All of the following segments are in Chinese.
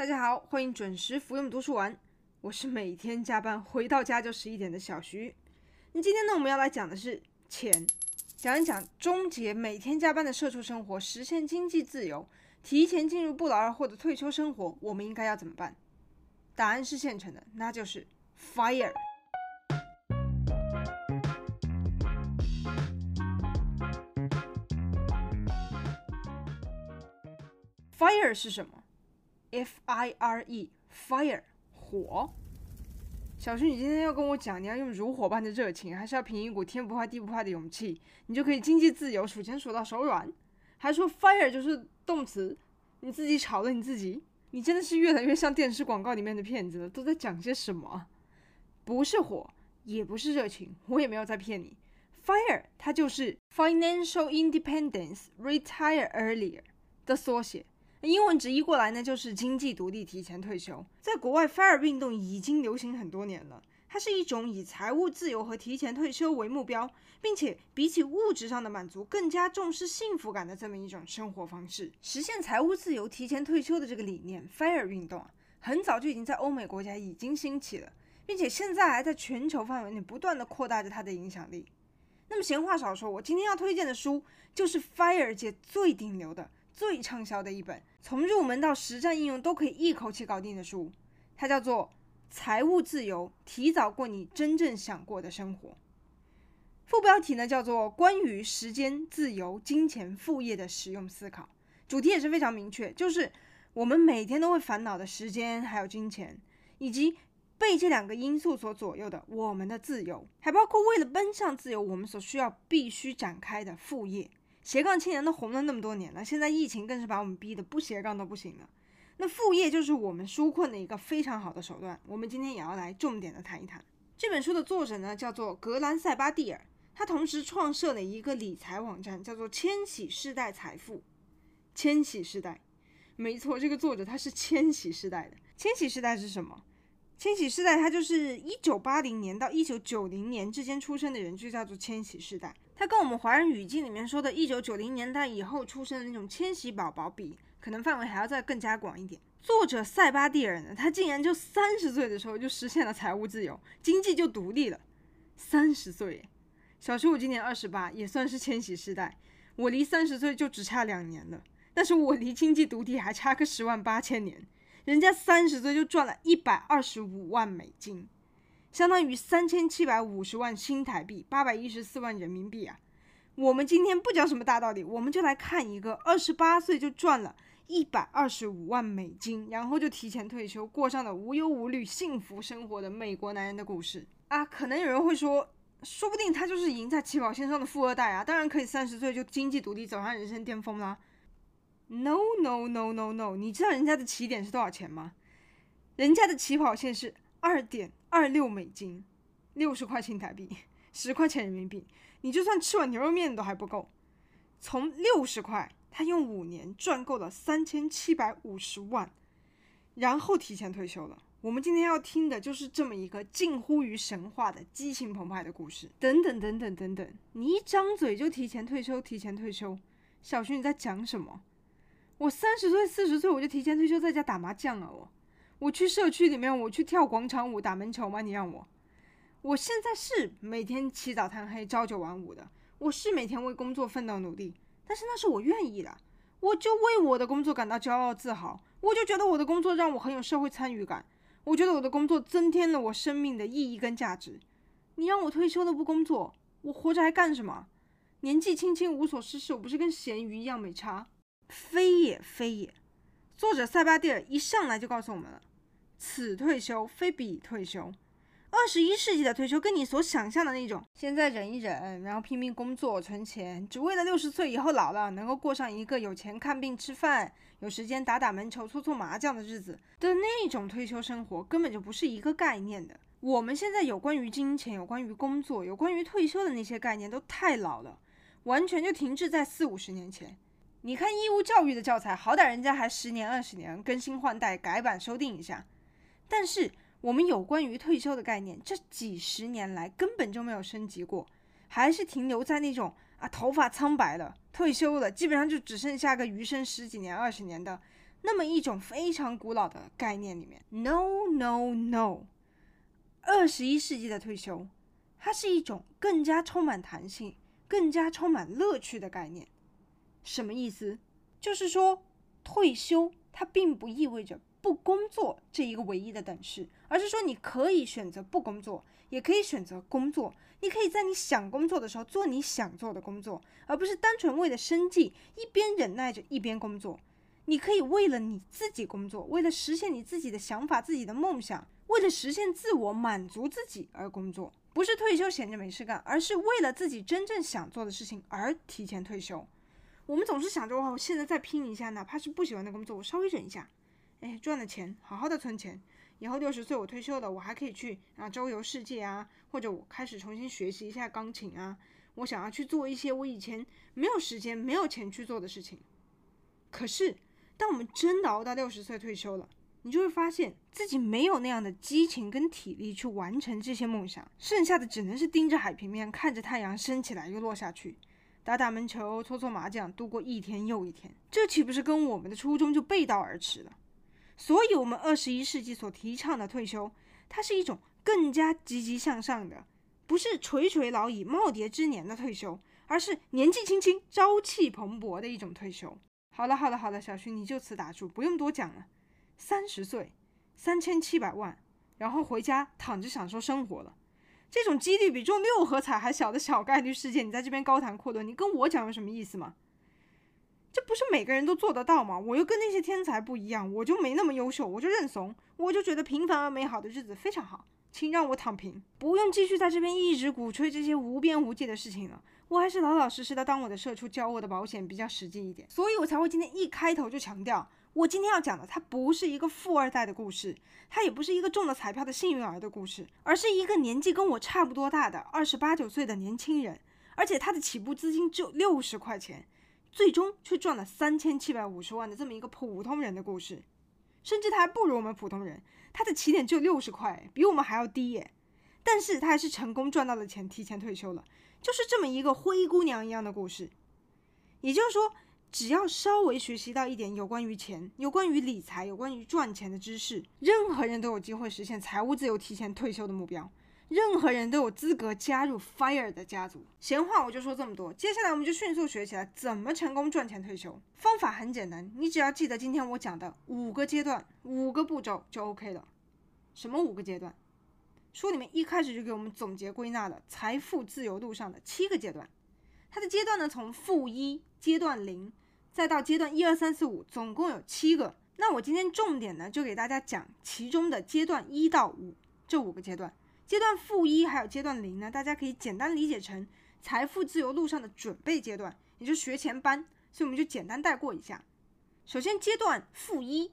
大家好，欢迎准时服用读书丸。我是每天加班回到家就十一点的小徐。那今天呢，我们要来讲的是钱，讲一讲终结每天加班的社畜生活，实现经济自由，提前进入不劳而获的退休生活，我们应该要怎么办？答案是现成的，那就是 FIRE。Fire 是什么？F I R E，Fire，火。小徐，你今天要跟我讲，你要用如火般的热情，还是要凭一股天不怕地不怕的勇气，你就可以经济自由，数钱数到手软？还说 Fire 就是动词，你自己炒了你自己？你真的是越来越像电视广告里面的骗子了，都在讲些什么？不是火，也不是热情，我也没有在骗你。Fire 它就是 Financial Independence Retire Earlier 的缩写。英文直译过来呢，就是经济独立、提前退休。在国外，FIRE 运动已经流行很多年了。它是一种以财务自由和提前退休为目标，并且比起物质上的满足，更加重视幸福感的这么一种生活方式。实现财务自由、提前退休的这个理念，FIRE 运动啊，很早就已经在欧美国家已经兴起了，并且现在还在全球范围内不断地扩大着它的影响力。那么闲话少说，我今天要推荐的书就是 FIRE 界最顶流的。最畅销的一本，从入门到实战应用都可以一口气搞定的书，它叫做《财务自由：提早过你真正想过的生活》。副标题呢叫做《关于时间、自由、金钱、副业的实用思考》，主题也是非常明确，就是我们每天都会烦恼的时间还有金钱，以及被这两个因素所左右的我们的自由，还包括为了奔向自由，我们所需要必须展开的副业。斜杠青年都红了那么多年了，现在疫情更是把我们逼得不斜杠都不行了。那副业就是我们纾困的一个非常好的手段。我们今天也要来重点的谈一谈。这本书的作者呢叫做格兰塞巴蒂尔，他同时创设了一个理财网站，叫做千禧世代财富。千禧世代，没错，这个作者他是千禧世代的。千禧世代是什么？千禧世代，他就是一九八零年到一九九零年之间出生的人，就叫做千禧世代。它跟我们华人语境里面说的“一九九零年代以后出生的那种千禧宝宝”比，可能范围还要再更加广一点。作者塞巴蒂尔呢，他竟然就三十岁的时候就实现了财务自由，经济就独立了。三十岁，小徐我今年二十八，也算是千禧世代。我离三十岁就只差两年了，但是我离经济独立还差个十万八千年。人家三十岁就赚了一百二十五万美金，相当于三千七百五十万新台币，八百一十四万人民币啊！我们今天不讲什么大道理，我们就来看一个二十八岁就赚了一百二十五万美金，然后就提前退休，过上了无忧无虑、幸福生活的美国男人的故事啊！可能有人会说，说不定他就是赢在起跑线上的富二代啊！当然可以三十岁就经济独立，走上人生巅峰啦！No no no no no！你知道人家的起点是多少钱吗？人家的起跑线是二点二六美金，六十块新台币，十块钱人民币。你就算吃碗牛肉面都还不够。从六十块，他用五年赚够了三千七百五十万，然后提前退休了。我们今天要听的就是这么一个近乎于神话的激情澎湃的故事。等等等等等等，你一张嘴就提前退休，提前退休，小徐你在讲什么？我三十岁、四十岁我就提前退休，在家打麻将了。我，我去社区里面，我去跳广场舞、打门球吗？你让我，我现在是每天起早贪黑、朝九晚五的，我是每天为工作奋斗努力，但是那是我愿意的，我就为我的工作感到骄傲自豪，我就觉得我的工作让我很有社会参与感，我觉得我的工作增添了我生命的意义跟价值。你让我退休了不工作，我活着还干什么？年纪轻轻无所事事，我不是跟咸鱼一样没差？非也非也，作者塞巴蒂尔一上来就告诉我们了：此退休非彼退休。二十一世纪的退休跟你所想象的那种，现在忍一忍，然后拼命工作存钱，只为了六十岁以后老了能够过上一个有钱看病吃饭、有时间打打门球、搓搓麻将的日子的那种退休生活，根本就不是一个概念的。我们现在有关于金钱、有关于工作、有关于退休的那些概念都太老了，完全就停滞在四五十年前。你看义务教育的教材，好歹人家还十年二十年更新换代、改版修订一下。但是我们有关于退休的概念，这几十年来根本就没有升级过，还是停留在那种啊头发苍白了、退休了，基本上就只剩下个余生十几年、二十年的那么一种非常古老的概念里面。No No No，二十一世纪的退休，它是一种更加充满弹性、更加充满乐趣的概念。什么意思？就是说，退休它并不意味着不工作这一个唯一的等式，而是说你可以选择不工作，也可以选择工作。你可以在你想工作的时候做你想做的工作，而不是单纯为了生计一边忍耐着一边工作。你可以为了你自己工作，为了实现你自己的想法、自己的梦想，为了实现自我满足自己而工作，不是退休闲着没事干，而是为了自己真正想做的事情而提前退休。我们总是想着，哇，我现在再拼一下，哪怕是不喜欢的工作，我稍微忍一下，哎，赚了钱，好好的存钱，以后六十岁我退休了，我还可以去啊周游世界啊，或者我开始重新学习一下钢琴啊，我想要去做一些我以前没有时间、没有钱去做的事情。可是，当我们真的熬到六十岁退休了，你就会发现自己没有那样的激情跟体力去完成这些梦想，剩下的只能是盯着海平面，看着太阳升起来又落下去。打打门球，搓搓麻将，度过一天又一天，这岂不是跟我们的初衷就背道而驰了？所以，我们二十一世纪所提倡的退休，它是一种更加积极向上的，不是垂垂老矣、耄耋之年的退休，而是年纪轻轻、朝气蓬勃的一种退休。好了，好了，好了，小徐，你就此打住，不用多讲了。三十岁，三千七百万，然后回家躺着享受生活了。这种几率比中六合彩还小的小概率事件，你在这边高谈阔论，你跟我讲有什么意思吗？这不是每个人都做得到吗？我又跟那些天才不一样，我就没那么优秀，我就认怂，我就觉得平凡而美好的日子非常好，请让我躺平，不用继续在这边一直鼓吹这些无边无际的事情了。我还是老老实实的当我的社畜，交我的保险比较实际一点，所以我才会今天一开头就强调。我今天要讲的，它不是一个富二代的故事，它也不是一个中了彩票的幸运儿的故事，而是一个年纪跟我差不多大的二十八九岁的年轻人，而且他的起步资金只有六十块钱，最终却赚了三千七百五十万的这么一个普通人的故事，甚至他还不如我们普通人，他的起点只有六十块，比我们还要低耶，但是他还是成功赚到了钱，提前退休了，就是这么一个灰姑娘一样的故事，也就是说。只要稍微学习到一点有关于钱、有关于理财、有关于赚钱的知识，任何人都有机会实现财务自由、提前退休的目标。任何人都有资格加入 FIRE 的家族。闲话我就说这么多，接下来我们就迅速学起来怎么成功赚钱退休。方法很简单，你只要记得今天我讲的五个阶段、五个步骤就 OK 了。什么五个阶段？书里面一开始就给我们总结归纳了财富自由路上的七个阶段。它的阶段呢，从负一阶段零。再到阶段一二三四五，总共有七个。那我今天重点呢，就给大家讲其中的阶段一到五这五个阶段。阶段负一还有阶段零呢，大家可以简单理解成财富自由路上的准备阶段，也就是学前班。所以我们就简单带过一下。首先，阶段负一，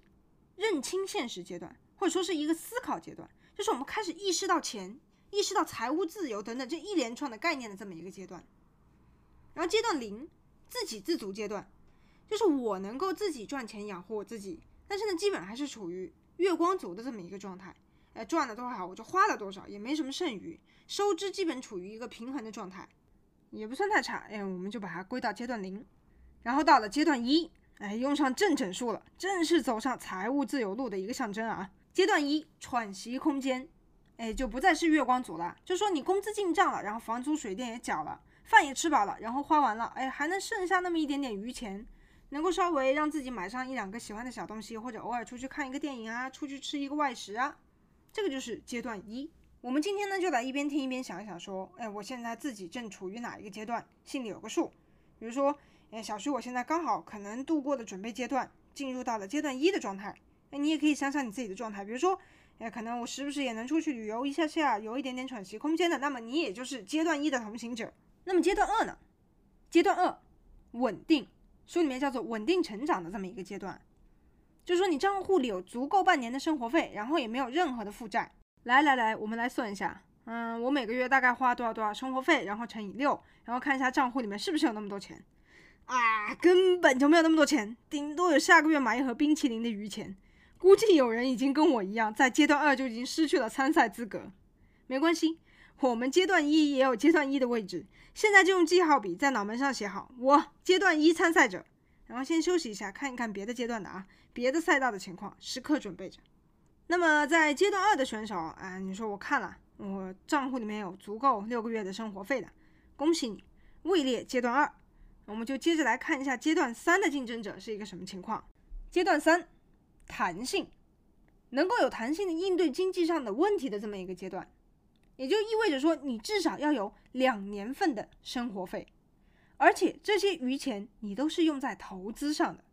认清现实阶段，或者说是一个思考阶段，就是我们开始意识到钱、意识到财务自由等等这一连串的概念的这么一个阶段。然后阶段零，自给自足阶段。就是我能够自己赚钱养活我自己，但是呢，基本还是处于月光族的这么一个状态。哎，赚了多少我就花了多少，也没什么剩余，收支基本处于一个平衡的状态，也不算太差。哎，我们就把它归到阶段零。然后到了阶段一，哎，用上正整数了，正式走上财务自由路的一个象征啊。阶段一，喘息空间，哎，就不再是月光族了，就说你工资进账了，然后房租水电也缴了，饭也吃饱了，然后花完了，哎，还能剩下那么一点点余钱。能够稍微让自己买上一两个喜欢的小东西，或者偶尔出去看一个电影啊，出去吃一个外食啊，这个就是阶段一。我们今天呢，就来一边听一边想一想，说，哎，我现在自己正处于哪一个阶段，心里有个数。比如说，哎，小徐，我现在刚好可能度过的准备阶段，进入到了阶段一的状态。哎，你也可以想想你自己的状态，比如说，哎，可能我时不时也能出去旅游一下下，有一点点喘息空间的，那么你也就是阶段一的同行者。那么阶段二呢？阶段二，稳定。书里面叫做稳定成长的这么一个阶段，就是说你账户里有足够半年的生活费，然后也没有任何的负债。来来来，我们来算一下，嗯，我每个月大概花多少多少生活费，然后乘以六，然后看一下账户里面是不是有那么多钱。啊，根本就没有那么多钱，顶多有下个月买一盒冰淇淋的余钱。估计有人已经跟我一样，在阶段二就已经失去了参赛资格。没关系。我们阶段一也有阶段一的位置，现在就用记号笔在脑门上写好，我阶段一参赛者，然后先休息一下，看一看别的阶段的啊，别的赛道的情况，时刻准备着。那么在阶段二的选手啊，你说我看了，我账户里面有足够六个月的生活费的，恭喜你，位列阶段二。我们就接着来看一下阶段三的竞争者是一个什么情况。阶段三，弹性，能够有弹性的应对经济上的问题的这么一个阶段。也就意味着说，你至少要有两年份的生活费，而且这些余钱你都是用在投资上的。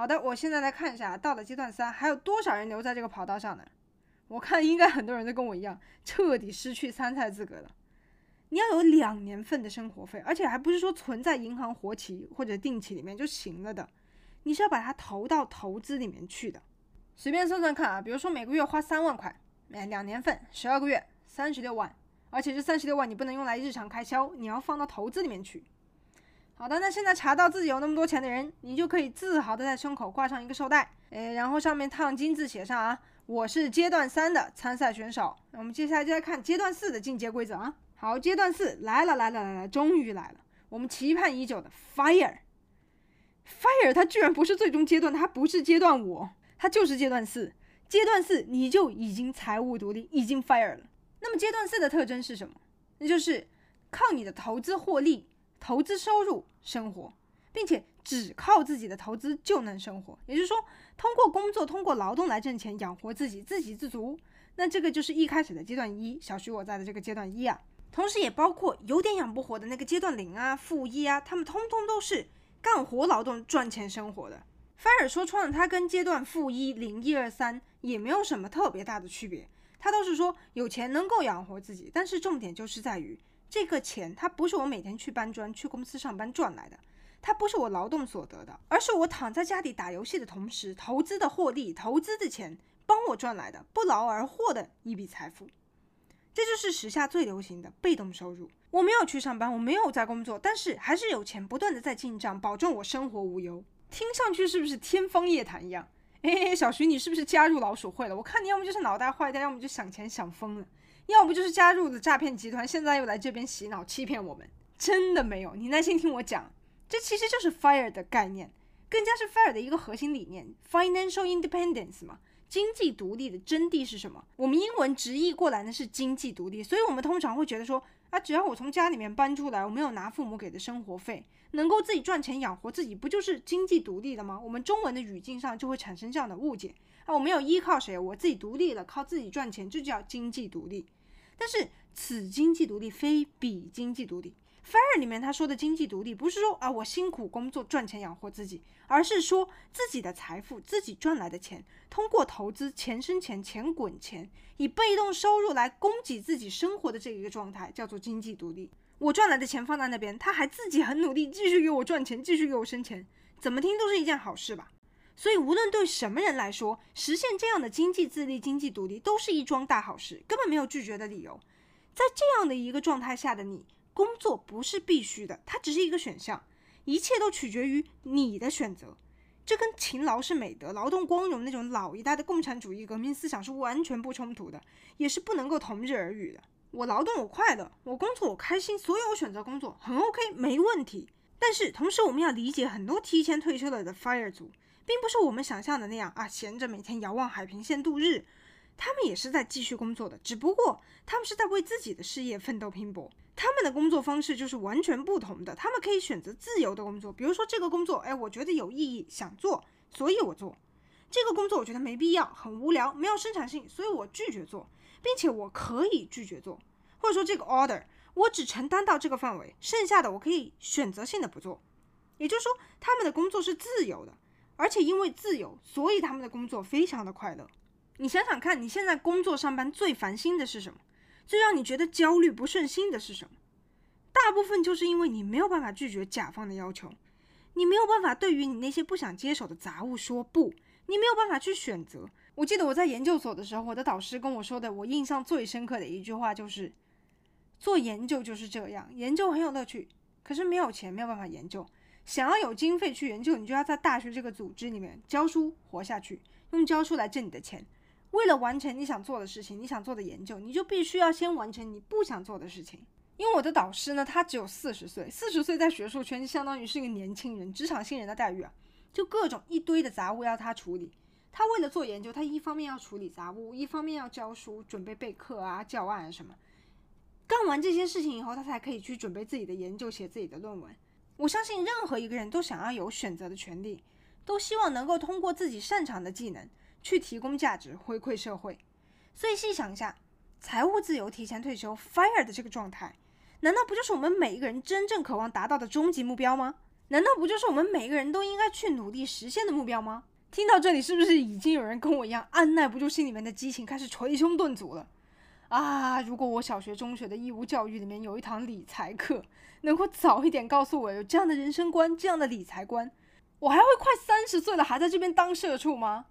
好的，我现在来看一下，到了阶段三，还有多少人留在这个跑道上呢？我看应该很多人都跟我一样，彻底失去参赛资格了。你要有两年份的生活费，而且还不是说存在银行活期或者定期里面就行了的，你是要把它投到投资里面去的。随便算算看啊，比如说每个月花三万块，哎，两年份十二个月。三十六万，而且这三十六万你不能用来日常开销，你要放到投资里面去。好的，那现在查到自己有那么多钱的人，你就可以自豪的在胸口挂上一个绶带，哎，然后上面烫金字写上啊，我是阶段三的参赛选手。那我们接下来就来看阶段四的进阶规则啊。好，阶段四来了来了来了，终于来了，我们期盼已久的 Fire。Fire 它居然不是最终阶段，它不是阶段五，它就是阶段四。阶段四你就已经财务独立，已经 Fire 了。那么阶段四的特征是什么？那就是靠你的投资获利、投资收入生活，并且只靠自己的投资就能生活。也就是说，通过工作、通过劳动来挣钱，养活自己，自给自足。那这个就是一开始的阶段一，小徐我在的这个阶段一啊。同时也包括有点养不活的那个阶段零啊、负一啊，他们通通都是干活劳动赚钱生活的。反而说穿了，他跟阶段负一、零、一二三也没有什么特别大的区别。他都是说有钱能够养活自己，但是重点就是在于这个钱，它不是我每天去搬砖、去公司上班赚来的，它不是我劳动所得的，而是我躺在家里打游戏的同时投资的获利、投资的钱帮我赚来的，不劳而获的一笔财富。这就是时下最流行的被动收入。我没有去上班，我没有在工作，但是还是有钱不断的在进账，保证我生活无忧。听上去是不是天方夜谭一样？哎，小徐，你是不是加入老鼠会了？我看你要么就是脑袋坏掉，要么就想钱想疯了，要不就是加入了诈骗集团，现在又来这边洗脑欺骗我们。真的没有，你耐心听我讲，这其实就是 FIRE 的概念，更加是 FIRE 的一个核心理念，Financial Independence 嘛，经济独立的真谛是什么？我们英文直译过来呢是经济独立，所以我们通常会觉得说，啊，只要我从家里面搬出来，我没有拿父母给的生活费。能够自己赚钱养活自己，不就是经济独立的吗？我们中文的语境上就会产生这样的误解啊！我没有依靠谁，我自己独立了，靠自己赚钱，这就叫经济独立。但是此经济独立非彼经济独立。FIRE 里面他说的经济独立，不是说啊我辛苦工作赚钱养活自己，而是说自己的财富自己赚来的钱，通过投资钱生钱，钱滚钱，以被动收入来供给自己生活的这一个状态，叫做经济独立。我赚来的钱放在那边，他还自己很努力，继续给我赚钱，继续给我生钱，怎么听都是一件好事吧？所以无论对什么人来说，实现这样的经济自立、经济独立都是一桩大好事，根本没有拒绝的理由。在这样的一个状态下的你，工作不是必须的，它只是一个选项，一切都取决于你的选择。这跟勤劳是美德、劳动光荣那种老一代的共产主义革命思想是完全不冲突的，也是不能够同日而语的。我劳动我快乐，我工作我开心，所以我选择工作很 OK，没问题。但是同时我们要理解，很多提前退休了的 FIRE 族，并不是我们想象的那样啊，闲着每天遥望海平线度日。他们也是在继续工作的，只不过他们是在为自己的事业奋斗拼搏。他们的工作方式就是完全不同的。他们可以选择自由的工作，比如说这个工作，哎，我觉得有意义，想做，所以我做。这个工作我觉得没必要，很无聊，没有生产性，所以我拒绝做。并且我可以拒绝做，或者说这个 order 我只承担到这个范围，剩下的我可以选择性的不做。也就是说，他们的工作是自由的，而且因为自由，所以他们的工作非常的快乐。你想想看，你现在工作上班最烦心的是什么？最让你觉得焦虑不顺心的是什么？大部分就是因为你没有办法拒绝甲方的要求，你没有办法对于你那些不想接手的杂物说不，你没有办法去选择。我记得我在研究所的时候，我的导师跟我说的，我印象最深刻的一句话就是：做研究就是这样，研究很有乐趣，可是没有钱，没有办法研究。想要有经费去研究，你就要在大学这个组织里面教书活下去，用教书来挣你的钱。为了完成你想做的事情，你想做的研究，你就必须要先完成你不想做的事情。因为我的导师呢，他只有四十岁，四十岁在学术圈就相当于是一个年轻人，职场新人的待遇啊，就各种一堆的杂物要他处理。他为了做研究，他一方面要处理杂物，一方面要教书，准备备课啊、教案啊什么。干完这些事情以后，他才可以去准备自己的研究，写自己的论文。我相信任何一个人都想要有选择的权利，都希望能够通过自己擅长的技能去提供价值，回馈社会。所以细想一下，财务自由、提前退休、FIRE 的这个状态。难道不就是我们每一个人真正渴望达到的终极目标吗？难道不就是我们每个人都应该去努力实现的目标吗？听到这里，是不是已经有人跟我一样按捺不住心里面的激情，开始捶胸顿足了？啊！如果我小学、中学的义务教育里面有一堂理财课，能够早一点告诉我有这样的人生观、这样的理财观，我还会快三十岁了还在这边当社畜吗？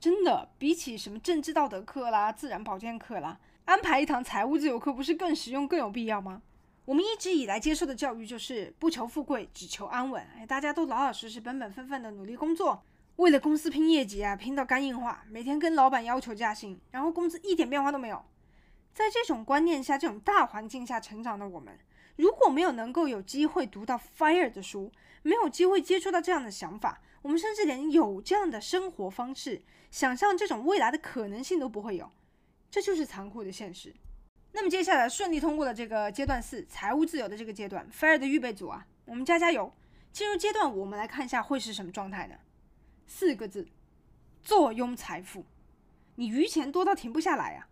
真的，比起什么政治道德课啦、自然保健课啦，安排一堂财务自由课不是更实用、更有必要吗？我们一直以来接受的教育就是不求富贵，只求安稳。哎，大家都老老实实、本本分分的努力工作，为了公司拼业绩啊，拼到肝硬化，每天跟老板要求加薪，然后工资一点变化都没有。在这种观念下，这种大环境下成长的我们，如果没有能够有机会读到 FIRE 的书，没有机会接触到这样的想法，我们甚至连有这样的生活方式，想象这种未来的可能性都不会有。这就是残酷的现实。那么接下来顺利通过了这个阶段四财务自由的这个阶段，FIRE 的预备组啊，我们加加油！进入阶段，我们来看一下会是什么状态呢？四个字：坐拥财富。你余钱多到停不下来啊！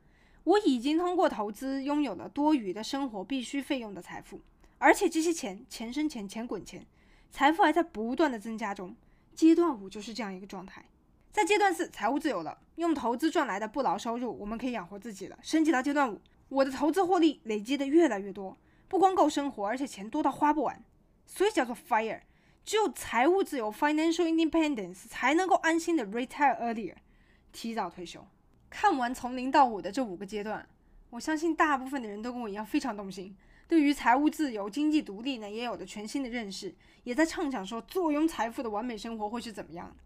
我已经通过投资拥有了多余的生活必需费用的财富，而且这些钱钱生钱，钱滚钱，财富还在不断的增加中。阶段五就是这样一个状态。在阶段四财务自由了，用投资赚来的不劳收入，我们可以养活自己了。升级到阶段五。我的投资获利累积的越来越多，不光够生活，而且钱多到花不完，所以叫做 FIRE。只有财务自由 （Financial Independence） 才能够安心的 retire earlier，提早退休。看完从零到五的这五个阶段，我相信大部分的人都跟我一样非常动心，对于财务自由、经济独立呢，也有了全新的认识，也在畅想说坐拥财富的完美生活会是怎么样的。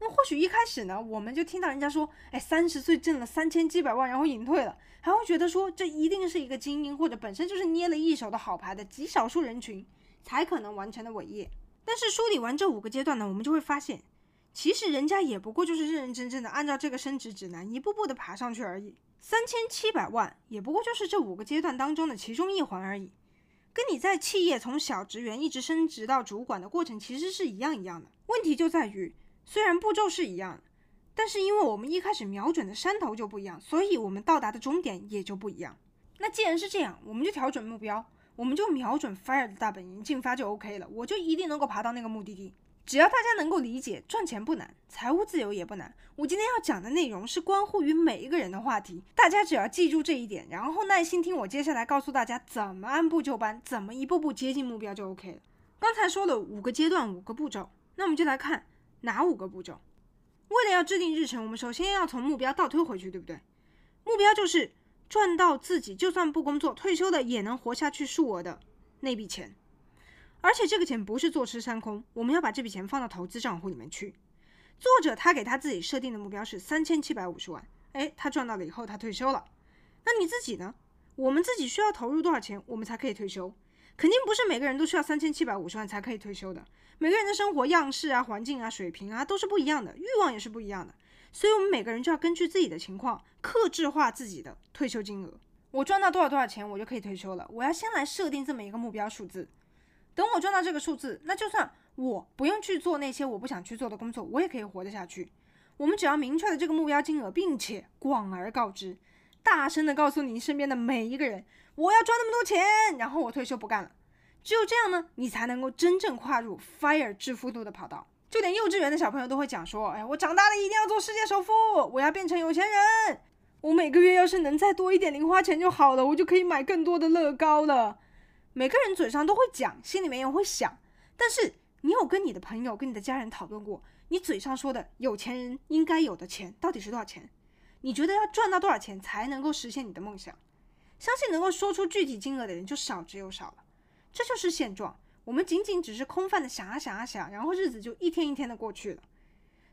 那或许一开始呢，我们就听到人家说，哎，三十岁挣了三千七百万，然后隐退了，还会觉得说这一定是一个精英，或者本身就是捏了一手的好牌的极少数人群才可能完成的伟业。但是梳理完这五个阶段呢，我们就会发现，其实人家也不过就是认认真真的按照这个升职指南一步步的爬上去而已。三千七百万也不过就是这五个阶段当中的其中一环而已，跟你在企业从小职员一直升职到主管的过程其实是一样一样的。问题就在于。虽然步骤是一样的，但是因为我们一开始瞄准的山头就不一样，所以我们到达的终点也就不一样。那既然是这样，我们就调整目标，我们就瞄准 FIRE 的大本营，进发就 OK 了。我就一定能够爬到那个目的地。只要大家能够理解，赚钱不难，财务自由也不难。我今天要讲的内容是关乎于每一个人的话题，大家只要记住这一点，然后耐心听我接下来告诉大家怎么按部就班，怎么一步步接近目标就 OK 了。刚才说了五个阶段，五个步骤，那我们就来看。哪五个步骤？为了要制定日程，我们首先要从目标倒推回去，对不对？目标就是赚到自己就算不工作，退休的也能活下去数额的那笔钱。而且这个钱不是坐吃山空，我们要把这笔钱放到投资账户里面去。作者他给他自己设定的目标是三千七百五十万，哎，他赚到了以后他退休了。那你自己呢？我们自己需要投入多少钱，我们才可以退休？肯定不是每个人都需要三千七百五十万才可以退休的。每个人的生活样式啊、环境啊、水平啊都是不一样的，欲望也是不一样的，所以我们每个人就要根据自己的情况，克制化自己的退休金额。我赚到多少多少钱，我就可以退休了。我要先来设定这么一个目标数字。等我赚到这个数字，那就算我不用去做那些我不想去做的工作，我也可以活得下去。我们只要明确了这个目标金额，并且广而告之，大声的告诉你身边的每一个人，我要赚那么多钱，然后我退休不干了。只有这样呢，你才能够真正跨入 FIRE 致富路的跑道。就连幼稚园的小朋友都会讲说：“哎，我长大了一定要做世界首富，我要变成有钱人。我每个月要是能再多一点零花钱就好了，我就可以买更多的乐高了。”每个人嘴上都会讲，心里面也会想。但是你有跟你的朋友、跟你的家人讨论过，你嘴上说的有钱人应该有的钱到底是多少钱？你觉得要赚到多少钱才能够实现你的梦想？相信能够说出具体金额的人就少之又少了。这就是现状，我们仅仅只是空泛的想啊想啊想，然后日子就一天一天的过去了。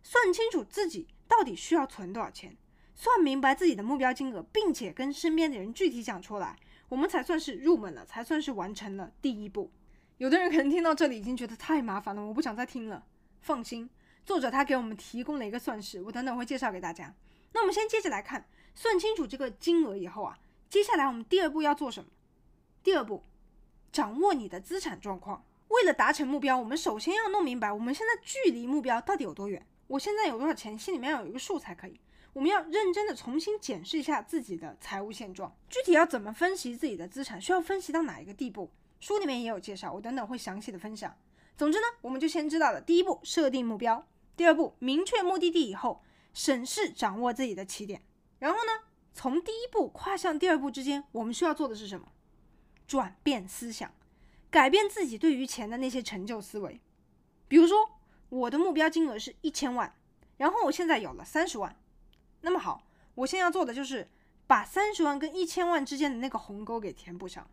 算清楚自己到底需要存多少钱，算明白自己的目标金额，并且跟身边的人具体讲出来，我们才算是入门了，才算是完成了第一步。有的人可能听到这里已经觉得太麻烦了，我不想再听了。放心，作者他给我们提供了一个算式，我等等会介绍给大家。那我们先接着来看，算清楚这个金额以后啊，接下来我们第二步要做什么？第二步，掌握你的资产状况。为了达成目标，我们首先要弄明白我们现在距离目标到底有多远。我现在有多少钱，心里面要有一个数才可以。我们要认真的重新检视一下自己的财务现状，具体要怎么分析自己的资产，需要分析到哪一个地步？书里面也有介绍，我等等会详细的分享。总之呢，我们就先知道了第一步，设定目标；第二步，明确目的地以后，审视掌握自己的起点。然后呢，从第一步跨向第二步之间，我们需要做的是什么？转变思想，改变自己对于钱的那些陈旧思维。比如说，我的目标金额是一千万，然后我现在有了三十万。那么好，我现在要做的就是把三十万跟一千万之间的那个鸿沟给填补上。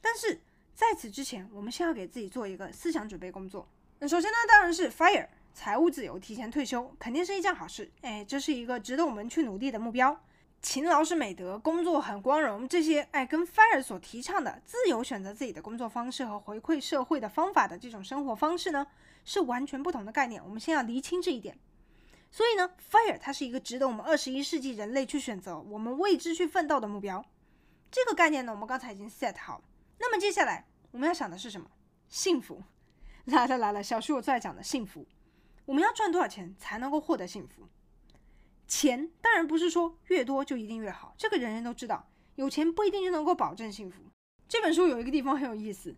但是在此之前，我们先要给自己做一个思想准备工作。那首先呢，当然是 FIRE，财务自由，提前退休，肯定是一件好事。哎，这是一个值得我们去努力的目标。勤劳是美德，工作很光荣，这些哎，跟 FIRE 所提倡的自由选择自己的工作方式和回馈社会的方法的这种生活方式呢，是完全不同的概念。我们先要厘清这一点。所以呢，FIRE 它是一个值得我们二十一世纪人类去选择，我们为之去奋斗的目标。这个概念呢，我们刚才已经 set 好了。那么接下来我们要想的是什么？幸福。来了来了，小徐我最爱讲的幸福。我们要赚多少钱才能够获得幸福？钱当然不是说越多就一定越好，这个人人都知道，有钱不一定就能够保证幸福。这本书有一个地方很有意思。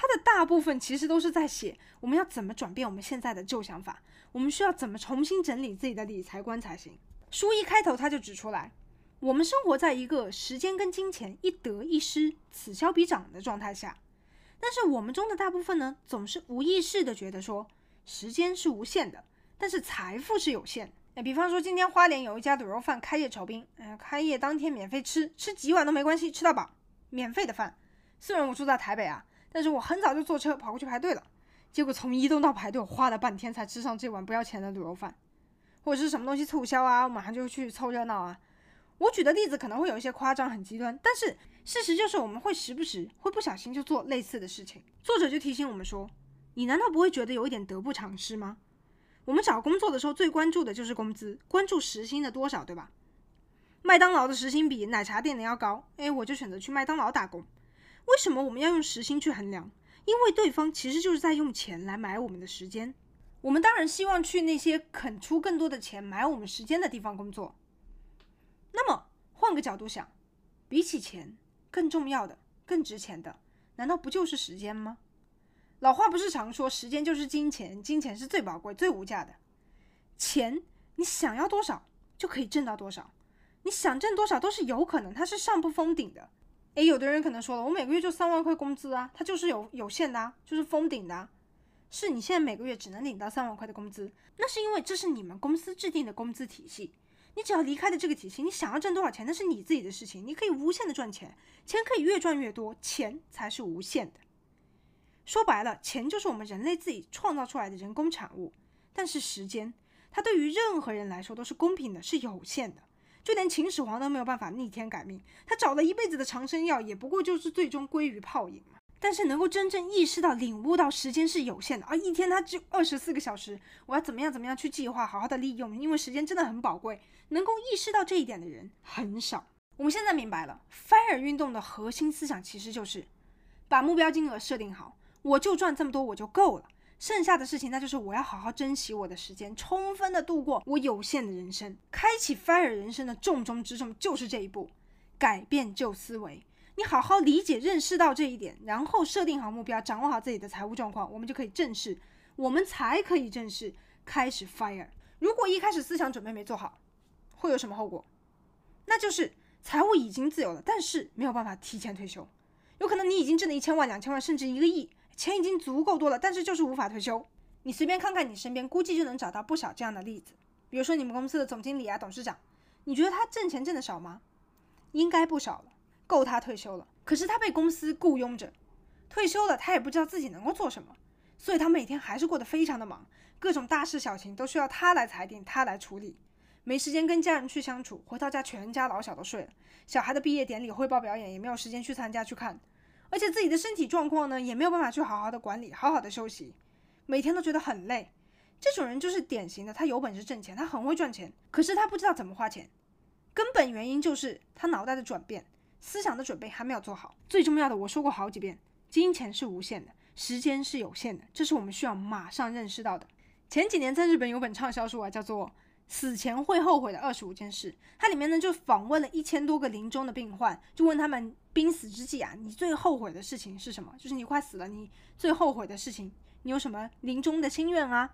它的大部分其实都是在写我们要怎么转变我们现在的旧想法，我们需要怎么重新整理自己的理财观才行。书一开头他就指出来，我们生活在一个时间跟金钱一得一失、此消彼长的状态下，但是我们中的大部分呢，总是无意识的觉得说，时间是无限的，但是财富是有限的。哎，比方说今天花莲有一家卤肉饭开业酬宾，哎，开业当天免费吃，吃几碗都没关系，吃到饱，免费的饭。虽然我住在台北啊。但是我很早就坐车跑过去排队了，结果从移动到排队，我花了半天才吃上这碗不要钱的卤肉饭，或者是什么东西促销啊，我马上就去凑热闹啊。我举的例子可能会有一些夸张、很极端，但是事实就是我们会时不时会不小心就做类似的事情。作者就提醒我们说：“你难道不会觉得有一点得不偿失吗？”我们找工作的时候最关注的就是工资，关注时薪的多少，对吧？麦当劳的时薪比奶茶店的要高，诶，我就选择去麦当劳打工。为什么我们要用时薪去衡量？因为对方其实就是在用钱来买我们的时间。我们当然希望去那些肯出更多的钱买我们时间的地方工作。那么换个角度想，比起钱更重要的、更值钱的，难道不就是时间吗？老话不是常说，时间就是金钱，金钱是最宝贵、最无价的。钱你想要多少就可以挣到多少，你想挣多少都是有可能，它是上不封顶的。诶，有的人可能说了，我每个月就三万块工资啊，它就是有有限的啊，就是封顶的啊。是你现在每个月只能领到三万块的工资，那是因为这是你们公司制定的工资体系。你只要离开了这个体系，你想要挣多少钱，那是你自己的事情，你可以无限的赚钱，钱可以越赚越多，钱才是无限的。说白了，钱就是我们人类自己创造出来的人工产物，但是时间，它对于任何人来说都是公平的，是有限的。就连秦始皇都没有办法逆天改命，他找了一辈子的长生药，也不过就是最终归于泡影嘛。但是能够真正意识到、领悟到时间是有限的，而一天他只有二十四个小时，我要怎么样怎么样去计划，好好的利用，因为时间真的很宝贵。能够意识到这一点的人很少。我们现在明白了，FIRE 运动的核心思想其实就是把目标金额设定好，我就赚这么多，我就够了。剩下的事情，那就是我要好好珍惜我的时间，充分的度过我有限的人生。开启 FIRE 人生的重中之重就是这一步，改变旧思维。你好好理解、认识到这一点，然后设定好目标，掌握好自己的财务状况，我们就可以正式，我们才可以正式开始 FIRE。如果一开始思想准备没做好，会有什么后果？那就是财务已经自由了，但是没有办法提前退休。有可能你已经挣了一千万、两千万，甚至一个亿。钱已经足够多了，但是就是无法退休。你随便看看你身边，估计就能找到不少这样的例子。比如说你们公司的总经理啊、董事长，你觉得他挣钱挣的少吗？应该不少了，够他退休了。可是他被公司雇佣着，退休了他也不知道自己能够做什么，所以他每天还是过得非常的忙，各种大事小情都需要他来裁定，他来处理。没时间跟家人去相处，回到家全家老小都睡了，小孩的毕业典礼、汇报表演也没有时间去参加去看，而且自己的身体状况呢，也没有办法去好好的管理，好好的休息，每天都觉得很累。这种人就是典型的，他有本事挣钱，他很会赚钱，可是他不知道怎么花钱，根本原因就是他脑袋的转变，思想的准备还没有做好。最重要的，我说过好几遍，金钱是无限的。时间是有限的，这是我们需要马上认识到的。前几年在日本有本畅销书啊，叫做《死前会后悔的二十五件事》，它里面呢就访问了一千多个临终的病患，就问他们濒死之际啊，你最后悔的事情是什么？就是你快死了，你最后悔的事情，你有什么临终的心愿啊？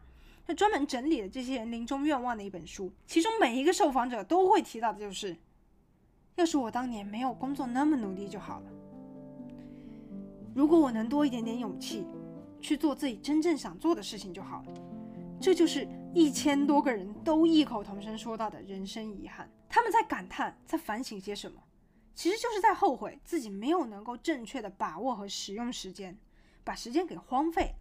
他专门整理了这些人临终愿望的一本书，其中每一个受访者都会提到的就是，要是我当年没有工作那么努力就好了。如果我能多一点点勇气，去做自己真正想做的事情就好了。这就是一千多个人都异口同声说到的人生遗憾。他们在感叹，在反省些什么？其实就是在后悔自己没有能够正确的把握和使用时间，把时间给荒废。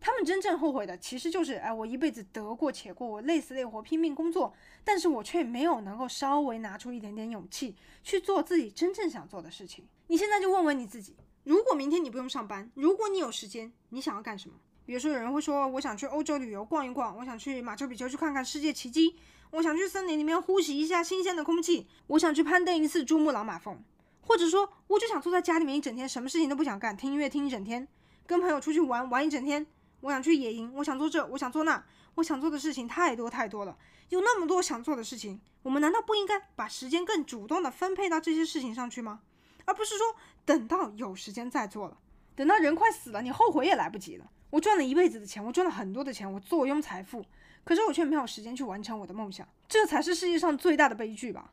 他们真正后悔的，其实就是，哎，我一辈子得过且过，我累死累活拼命工作，但是我却没有能够稍微拿出一点点勇气去做自己真正想做的事情。你现在就问问你自己。如果明天你不用上班，如果你有时间，你想要干什么？比如说，有人会说，我想去欧洲旅游逛一逛，我想去马丘比丘去看看世界奇迹，我想去森林里面呼吸一下新鲜的空气，我想去攀登一次珠穆朗玛峰，或者说，我就想坐在家里面一整天，什么事情都不想干，听音乐听一整天，跟朋友出去玩玩一整天。我想去野营，我想做这，我想做那，我想做的事情太多太多了，有那么多想做的事情，我们难道不应该把时间更主动的分配到这些事情上去吗？而不是说等到有时间再做了，等到人快死了，你后悔也来不及了。我赚了一辈子的钱，我赚了很多的钱，我坐拥财富，可是我却没有时间去完成我的梦想，这才是世界上最大的悲剧吧。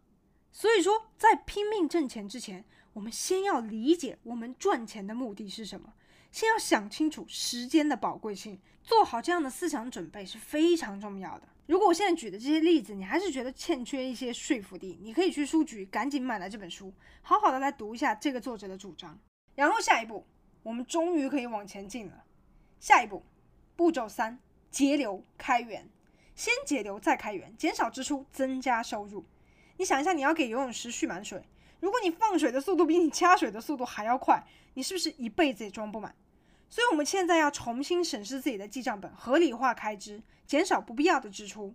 所以说，在拼命挣钱之前，我们先要理解我们赚钱的目的是什么，先要想清楚时间的宝贵性，做好这样的思想准备是非常重要的。如果我现在举的这些例子，你还是觉得欠缺一些说服力，你可以去书局赶紧买来这本书，好好的来读一下这个作者的主张。然后下一步，我们终于可以往前进了。下一步，步骤三：节流开源。先节流再开源，减少支出，增加收入。你想一下，你要给游泳池蓄满水，如果你放水的速度比你加水的速度还要快，你是不是一辈子也装不满？所以，我们现在要重新审视自己的记账本，合理化开支，减少不必要的支出。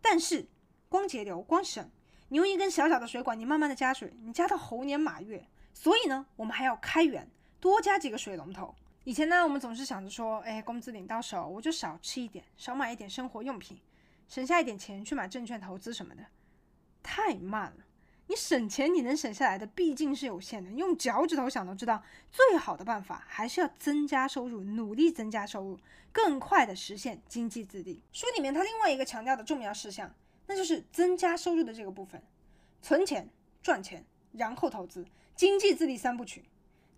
但是，光节流、光省，你用一根小小的水管，你慢慢的加水，你加到猴年马月。所以呢，我们还要开源，多加几个水龙头。以前呢，我们总是想着说，哎，工资领到手，我就少吃一点，少买一点生活用品，省下一点钱去买证券投资什么的，太慢了。你省钱，你能省下来的毕竟是有限的。用脚趾头想都知道，最好的办法还是要增加收入，努力增加收入，更快的实现经济自立。书里面他另外一个强调的重要事项，那就是增加收入的这个部分，存钱、赚钱，然后投资，经济自立三部曲，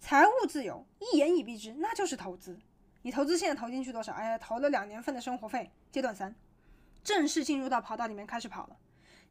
财务自由一言以蔽之，那就是投资。你投资现在投进去多少？哎呀，投了两年份的生活费。阶段三，正式进入到跑道里面开始跑了，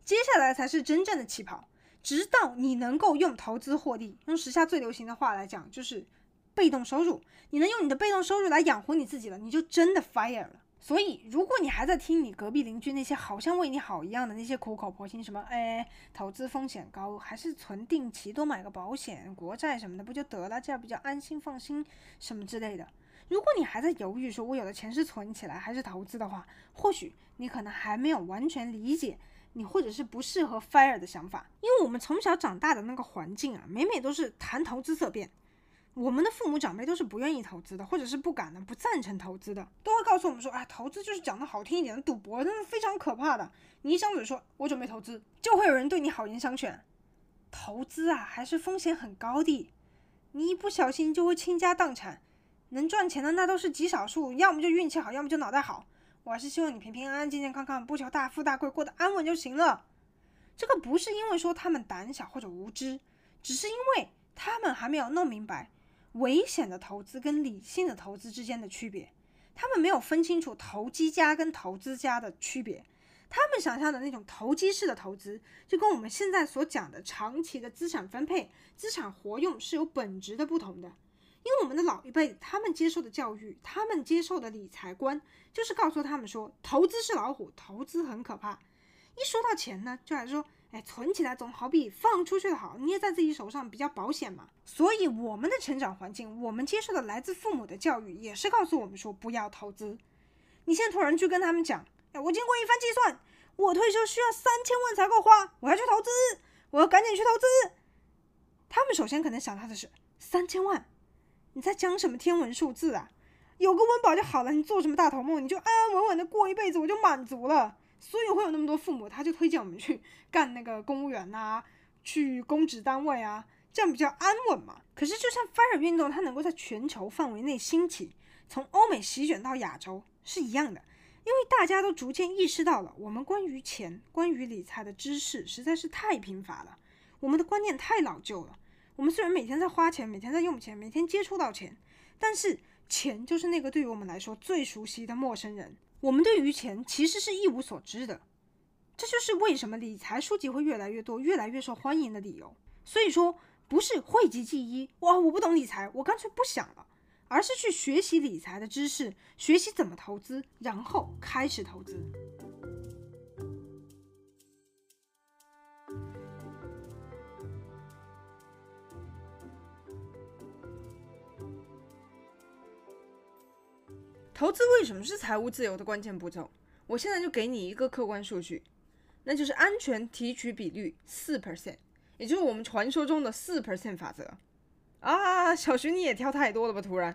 接下来才是真正的起跑。直到你能够用投资获利，用时下最流行的话来讲，就是被动收入。你能用你的被动收入来养活你自己了，你就真的 fire 了。所以，如果你还在听你隔壁邻居那些好像为你好一样的那些苦口婆心，什么哎，投资风险高，还是存定期，多买个保险、国债什么的不就得了，这样比较安心放心什么之类的。如果你还在犹豫，说我有的钱是存起来还是投资的话，或许你可能还没有完全理解。你或者是不适合 fire 的想法，因为我们从小长大的那个环境啊，每每都是谈投资色变。我们的父母长辈都是不愿意投资的，或者是不敢的，不赞成投资的，都会告诉我们说，哎，投资就是讲的好听一点的赌博，那是非常可怕的。你一张嘴说我准备投资，就会有人对你好言相劝。投资啊，还是风险很高的，你一不小心就会倾家荡产。能赚钱的那都是极少数，要么就运气好，要么就脑袋好。我还是希望你平平安安、健健康康，不求大富大贵，过得安稳就行了。这个不是因为说他们胆小或者无知，只是因为他们还没有弄明白危险的投资跟理性的投资之间的区别。他们没有分清楚投机家跟投资家的区别。他们想象的那种投机式的投资，就跟我们现在所讲的长期的资产分配、资产活用是有本质的不同的。因为我们的老一辈，他们接受的教育，他们接受的理财观，就是告诉他们说，投资是老虎，投资很可怕。一说到钱呢，就还是说，哎，存起来总好比放出去的好，捏在自己手上比较保险嘛。所以我们的成长环境，我们接受的来自父母的教育，也是告诉我们说不要投资。你现在突然去跟他们讲，哎，我经过一番计算，我退休需要三千万才够花，我要去投资，我要赶紧去投资。他们首先可能想到的是三千万，你在讲什么天文数字啊？有个温饱就好了，你做什么大头梦？你就安安稳稳的过一辈子，我就满足了。所以会有那么多父母，他就推荐我们去 干那个公务员啊，去公职单位啊，这样比较安稳嘛。可是，就像 FIRE 运动，它能够在全球范围内兴起，从欧美席卷到亚洲是一样的，因为大家都逐渐意识到了，我们关于钱、关于理财的知识实在是太贫乏了，我们的观念太老旧了。我们虽然每天在花钱，每天在用钱，每天接触到钱，但是钱就是那个对于我们来说最熟悉的陌生人。我们对于钱其实是一无所知的，这就是为什么理财书籍会越来越多、越来越受欢迎的理由。所以说，不是讳疾忌医，哇，我不懂理财，我干脆不想了，而是去学习理财的知识，学习怎么投资，然后开始投资。投资为什么是财务自由的关键步骤？我现在就给你一个客观数据，那就是安全提取比率四 percent，也就是我们传说中的四 percent 法则。啊，小徐你也挑太多了吧？突然，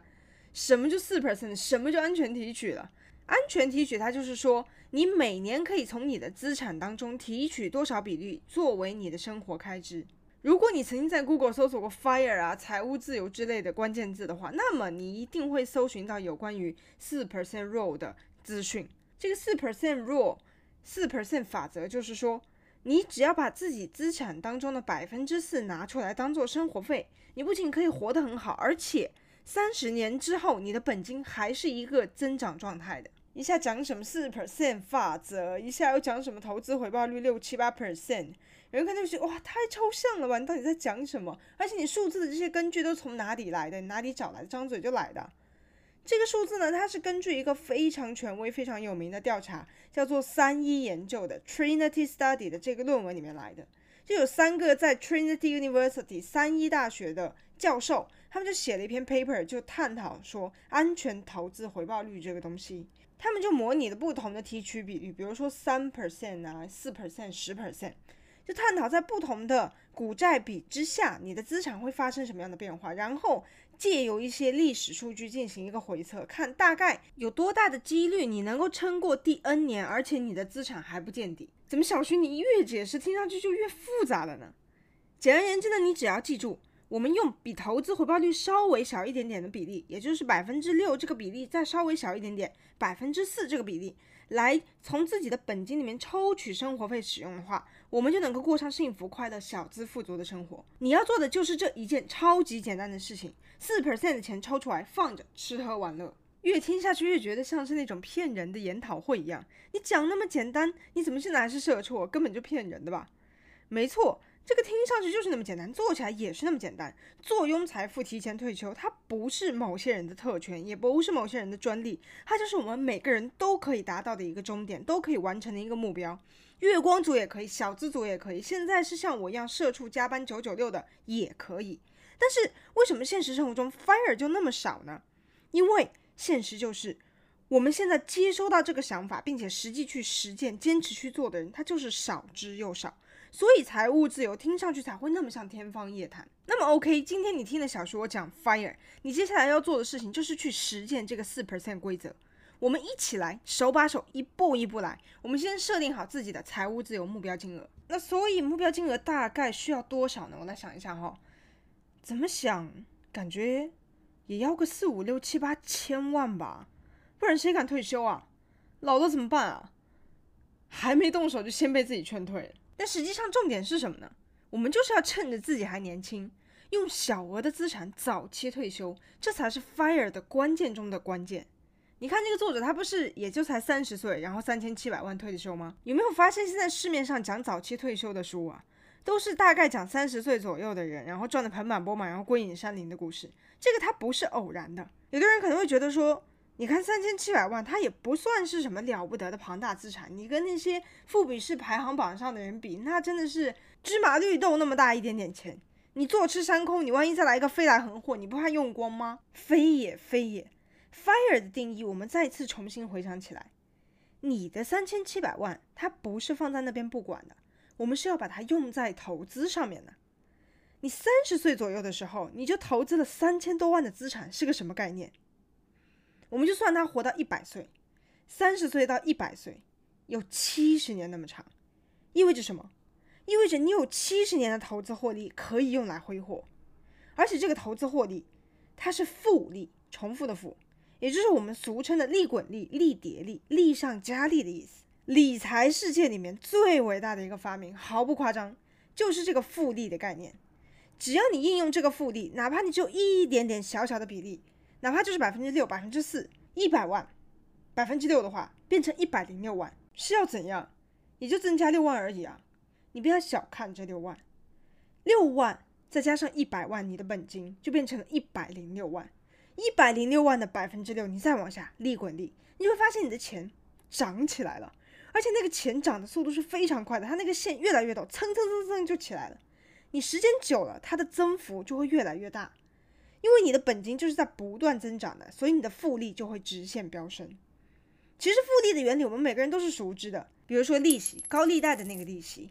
什么就四 percent？什么就安全提取了？安全提取它就是说，你每年可以从你的资产当中提取多少比例作为你的生活开支。如果你曾经在 Google 搜索过 “fire” 啊、财务自由之类的关键字的话，那么你一定会搜寻到有关于四 percent rule 的资讯。这个四 percent rule、四 percent 法则就是说，你只要把自己资产当中的百分之四拿出来当做生活费，你不仅可以活得很好，而且三十年之后你的本金还是一个增长状态的。一下讲什么四 percent 法则，一下又讲什么投资回报率六七八 percent。有人看就觉得哇，太抽象了吧？你到底在讲什么？而且你数字的这些根据都从哪里来的？你哪里找来的？张嘴就来的？这个数字呢，它是根据一个非常权威、非常有名的调查，叫做三一研究的 Trinity Study 的这个论文里面来的。就有三个在 Trinity University 三一大学的教授，他们就写了一篇 paper，就探讨说安全投资回报率这个东西。他们就模拟了不同的提取比率，比如说三 percent 啊、四 percent、十 percent。就探讨在不同的股债比之下，你的资产会发生什么样的变化，然后借由一些历史数据进行一个回测，看大概有多大的几率你能够撑过第 N 年，而且你的资产还不见底。怎么小徐你越解释听上去就越复杂了呢？简而言之呢，你只要记住，我们用比投资回报率稍微小一点点的比例，也就是百分之六这个比例再稍微小一点点，百分之四这个比例。来从自己的本金里面抽取生活费使用的话，我们就能够过上幸福、快乐、小资富足的生活。你要做的就是这一件超级简单的事情：四 percent 的钱抽出来放着，吃喝玩乐。越听下去越觉得像是那种骗人的研讨会一样。你讲那么简单，你怎么现在还是社畜？根本就骗人的吧？没错。这个听上去就是那么简单，做起来也是那么简单。坐拥财富，提前退休，它不是某些人的特权，也不是某些人的专利，它就是我们每个人都可以达到的一个终点，都可以完成的一个目标。月光族也可以，小资族也可以，现在是像我一样社畜加班九九六的也可以。但是为什么现实生活中 FIRE 就那么少呢？因为现实就是我们现在接收到这个想法，并且实际去实践、坚持去做的人，他就是少之又少。所以财务自由听上去才会那么像天方夜谭。那么 OK，今天你听了小说我讲 FIRE，你接下来要做的事情就是去实践这个四 percent 规则。我们一起来，手把手，一步一步来。我们先设定好自己的财务自由目标金额。那所以目标金额大概需要多少呢？我来想一下哈，怎么想？感觉也要个四五六七八千万吧，不然谁敢退休啊？老了怎么办啊？还没动手就先被自己劝退了。但实际上重点是什么呢？我们就是要趁着自己还年轻，用小额的资产早期退休，这才是 FIRE 的关键中的关键。你看这个作者，他不是也就才三十岁，然后三千七百万退休吗？有没有发现现在市面上讲早期退休的书啊，都是大概讲三十岁左右的人，然后赚得盆满钵满，然后归隐山林的故事。这个它不是偶然的。有的人可能会觉得说，你看三千七百万，它也不算是什么了不得的庞大资产。你跟那些富比士排行榜上的人比，那真的是芝麻绿豆那么大一点点钱。你坐吃山空，你万一再来一个飞来横祸，你不怕用光吗？非也非也，fire 的定义我们再次重新回想起来。你的三千七百万，它不是放在那边不管的，我们是要把它用在投资上面的。你三十岁左右的时候，你就投资了三千多万的资产，是个什么概念？我们就算他活到一百岁，三十岁到一百岁，有七十年那么长，意味着什么？意味着你有七十年的投资获利可以用来挥霍，而且这个投资获利它是复利，重复的复，也就是我们俗称的利滚利、利叠利、利上加利的意思。理财世界里面最伟大的一个发明，毫不夸张，就是这个复利的概念。只要你应用这个复利，哪怕你只有一点点小小的比例。哪怕就是百分之六、百分之四，一百万，百分之六的话，变成一百零六万，是要怎样？也就增加六万而已啊！你不要小看这六万，六万再加上一百万，你的本金就变成了一百零六万。一百零六万的百分之六，你再往下，利滚利，你会发现你的钱涨起来了，而且那个钱涨的速度是非常快的，它那个线越来越陡，蹭蹭蹭蹭就起来了。你时间久了，它的增幅就会越来越大。因为你的本金就是在不断增长的，所以你的复利就会直线飙升。其实复利的原理我们每个人都是熟知的，比如说利息，高利贷的那个利息，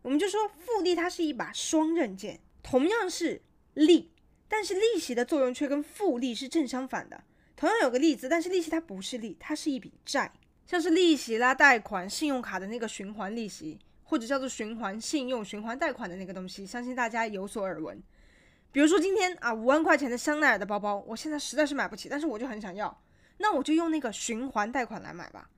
我们就说复利它是一把双刃剑，同样是利，但是利息的作用却跟复利是正相反的。同样有个例子，但是利息它不是利，它是一笔债，像是利息啦、贷款、信用卡的那个循环利息，或者叫做循环信用、循环贷款的那个东西，相信大家有所耳闻。比如说今天啊，五万块钱的香奈儿的包包，我现在实在是买不起，但是我就很想要，那我就用那个循环贷款来买吧。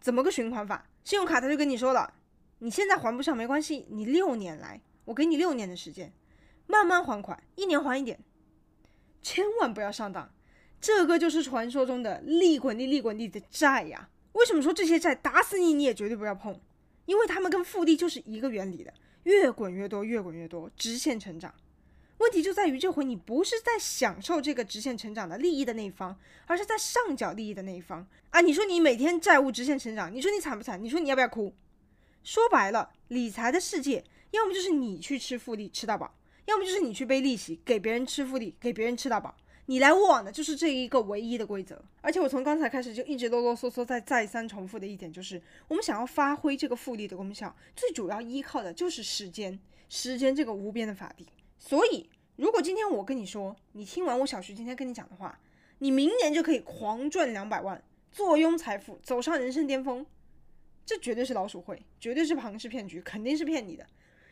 怎么个循环法？信用卡他就跟你说了，你现在还不上没关系，你六年来，我给你六年的时间，慢慢还款，一年还一点，千万不要上当。这个就是传说中的利滚利、利滚利的债呀。为什么说这些债打死你你也绝对不要碰？因为他们跟复利就是一个原理的，越滚越多，越滚越多，直线成长。问题就在于这回你不是在享受这个直线成长的利益的那一方，而是在上缴利益的那一方啊！你说你每天债务直线成长，你说你惨不惨？你说你要不要哭？说白了，理财的世界，要么就是你去吃复利吃到饱，要么就是你去背利息给别人吃复利给别人吃到饱。你来我往的就是这一个唯一的规则。而且我从刚才开始就一直啰啰嗦嗦在再三重复的一点就是，我们想要发挥这个复利的功效，最主要依靠的就是时间，时间这个无边的法力。所以，如果今天我跟你说，你听完我小徐今天跟你讲的话，你明年就可以狂赚两百万，坐拥财富，走上人生巅峰，这绝对是老鼠会，绝对是庞氏骗局，肯定是骗你的。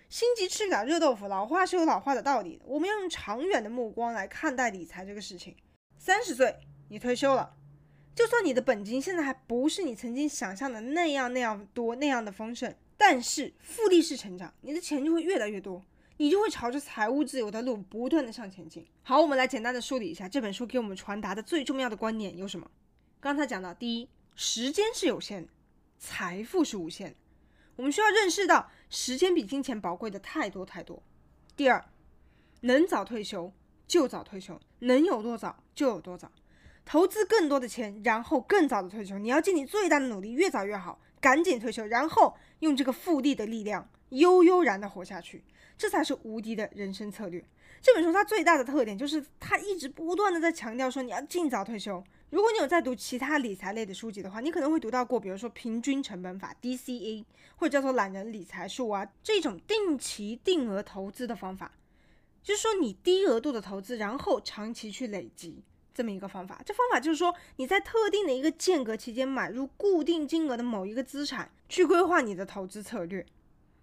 心急吃不了热豆腐，老话是有老话的道理的。我们要用长远的目光来看待理财这个事情。三十岁你退休了，就算你的本金现在还不是你曾经想象的那样那样多那样的丰盛，但是复利式成长，你的钱就会越来越多。你就会朝着财务自由的路不断的向前进。好，我们来简单的梳理一下这本书给我们传达的最重要的观念有什么？刚才讲到，第一，时间是有限的，财富是无限的，我们需要认识到时间比金钱宝贵的太多太多。第二，能早退休就早退休，能有多早就有多早，投资更多的钱，然后更早的退休。你要尽你最大的努力，越早越好，赶紧退休，然后用这个复利的力量悠悠然的活下去。这才是无敌的人生策略。这本书它最大的特点就是它一直不断的在强调说你要尽早退休。如果你有在读其他理财类的书籍的话，你可能会读到过，比如说平均成本法 （DCA） 或者叫做懒人理财术啊，这种定期定额投资的方法，就是说你低额度的投资，然后长期去累积这么一个方法。这方法就是说你在特定的一个间隔期间买入固定金额的某一个资产，去规划你的投资策略。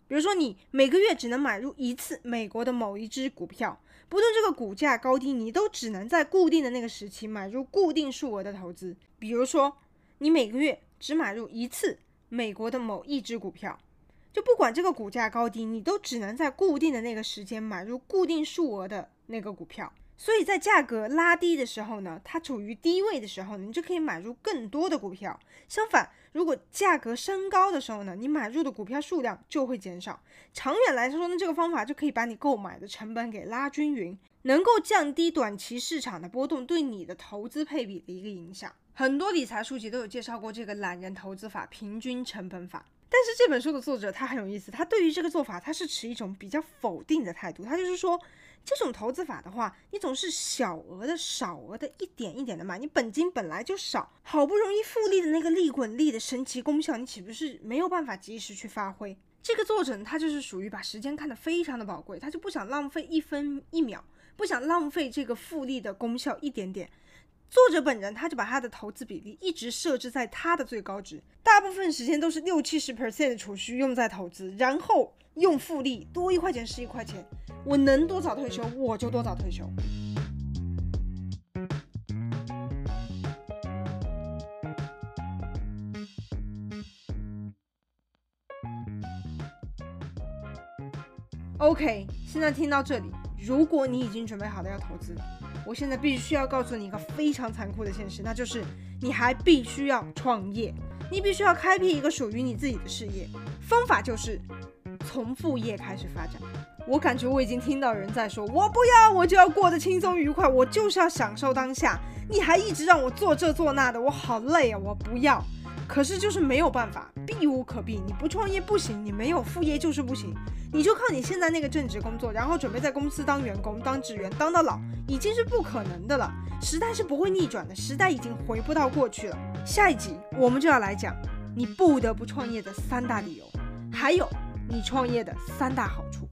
比如说，你每个月只能买入一次美国的某一只股票，不论这个股价高低，你都只能在固定的那个时期买入固定数额的投资。比如说，你每个月只买入一次美国的某一只股票，就不管这个股价高低，你都只能在固定的那个时间买入固定数额的那个股票。所以在价格拉低的时候呢，它处于低位的时候，你就可以买入更多的股票。相反，如果价格升高的时候呢，你买入的股票数量就会减少。长远来说呢，这个方法就可以把你购买的成本给拉均匀，能够降低短期市场的波动对你的投资配比的一个影响。很多理财书籍都有介绍过这个懒人投资法、平均成本法。但是这本书的作者他很有意思，他对于这个做法他是持一种比较否定的态度。他就是说，这种投资法的话，你总是小额的、少额的，一点一点的买，你本金本来就少，好不容易复利的那个利滚利的神奇功效，你岂不是没有办法及时去发挥？这个作者他就是属于把时间看得非常的宝贵，他就不想浪费一分一秒，不想浪费这个复利的功效一点点。作者本人他就把他的投资比例一直设置在他的最高值，大部分时间都是六七十 percent 的储蓄用在投资，然后用复利多一块钱是一块钱，我能多早退休我就多早退休。OK，现在听到这里，如果你已经准备好了要投资。我现在必须要告诉你一个非常残酷的现实，那就是你还必须要创业，你必须要开辟一个属于你自己的事业。方法就是从副业开始发展。我感觉我已经听到人在说，我不要，我就要过得轻松愉快，我就是要享受当下。你还一直让我做这做那的，我好累啊，我不要。可是就是没有办法，避无可避。你不创业不行，你没有副业就是不行。你就靠你现在那个正职工作，然后准备在公司当员工、当职员，当到老，已经是不可能的了。时代是不会逆转的，时代已经回不到过去了。下一集我们就要来讲你不得不创业的三大理由，还有你创业的三大好处。